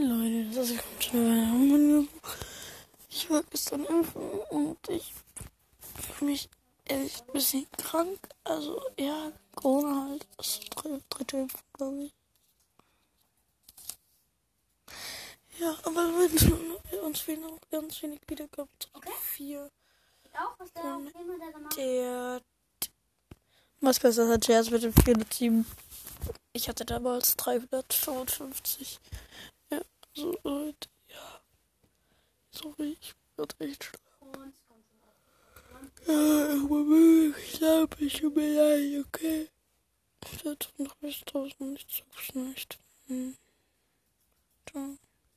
Leute, das kommt schon Ich war gestern impfen und ich fühle mich echt ein bisschen krank. Also, ja, Corona halt. Das ist die dritte Impfung, glaube ich. Ja, aber wenn uns fehlen noch ganz wenig Wiedergaben. Okay. Vier. Auch, was der, Ähm, der, der, Der. Was besser als Jazz mit dem 407. Ich hatte damals 355. Ja, so Leute, ja. Sorry, ich bin echt schlecht. Ja, ich war wirklich glaube ich tut mir leid, okay? Ich werde noch bis draußen nicht so nicht. Hm. Ciao.